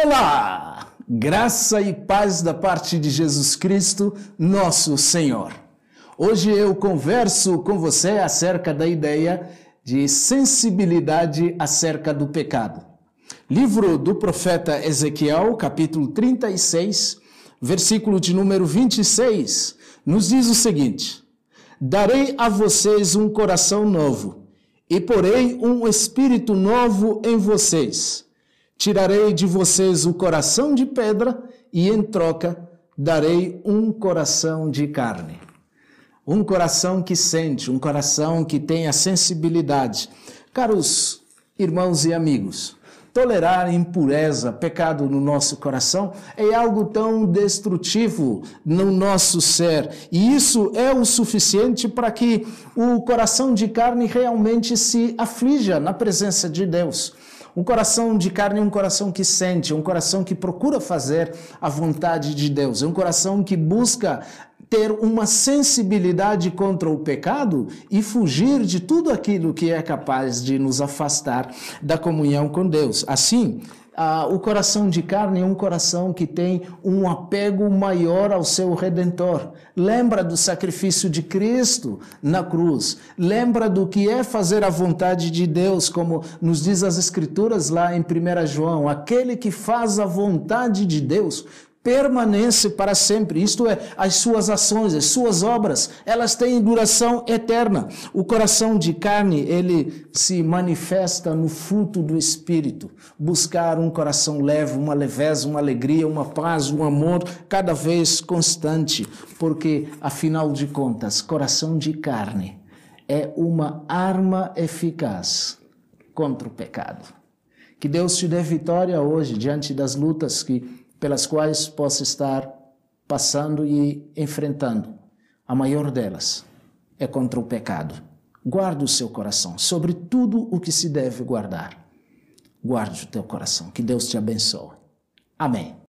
Olá! Graça e paz da parte de Jesus Cristo, nosso Senhor. Hoje eu converso com você acerca da ideia de sensibilidade acerca do pecado. Livro do profeta Ezequiel, capítulo 36, versículo de número 26, nos diz o seguinte: Darei a vocês um coração novo, e porei um espírito novo em vocês Tirarei de vocês o coração de pedra e, em troca, darei um coração de carne. Um coração que sente, um coração que tem a sensibilidade. Caros irmãos e amigos, tolerar impureza, pecado no nosso coração é algo tão destrutivo no nosso ser. E isso é o suficiente para que o coração de carne realmente se aflija na presença de Deus. Um coração de carne é um coração que sente, um coração que procura fazer a vontade de Deus, é um coração que busca ter uma sensibilidade contra o pecado e fugir de tudo aquilo que é capaz de nos afastar da comunhão com Deus. Assim, ah, o coração de carne é um coração que tem um apego maior ao seu redentor. Lembra do sacrifício de Cristo na cruz. Lembra do que é fazer a vontade de Deus, como nos diz as Escrituras lá em 1 João: aquele que faz a vontade de Deus permanece para sempre. Isto é, as suas ações, as suas obras, elas têm duração eterna. O coração de carne, ele se manifesta no fruto do espírito. Buscar um coração leve, uma leveza, uma alegria, uma paz, um amor cada vez constante, porque afinal de contas, coração de carne é uma arma eficaz contra o pecado. Que Deus te dê vitória hoje diante das lutas que pelas quais possa estar passando e enfrentando. A maior delas é contra o pecado. Guarde o seu coração sobre tudo o que se deve guardar. Guarde o teu coração. Que Deus te abençoe. Amém.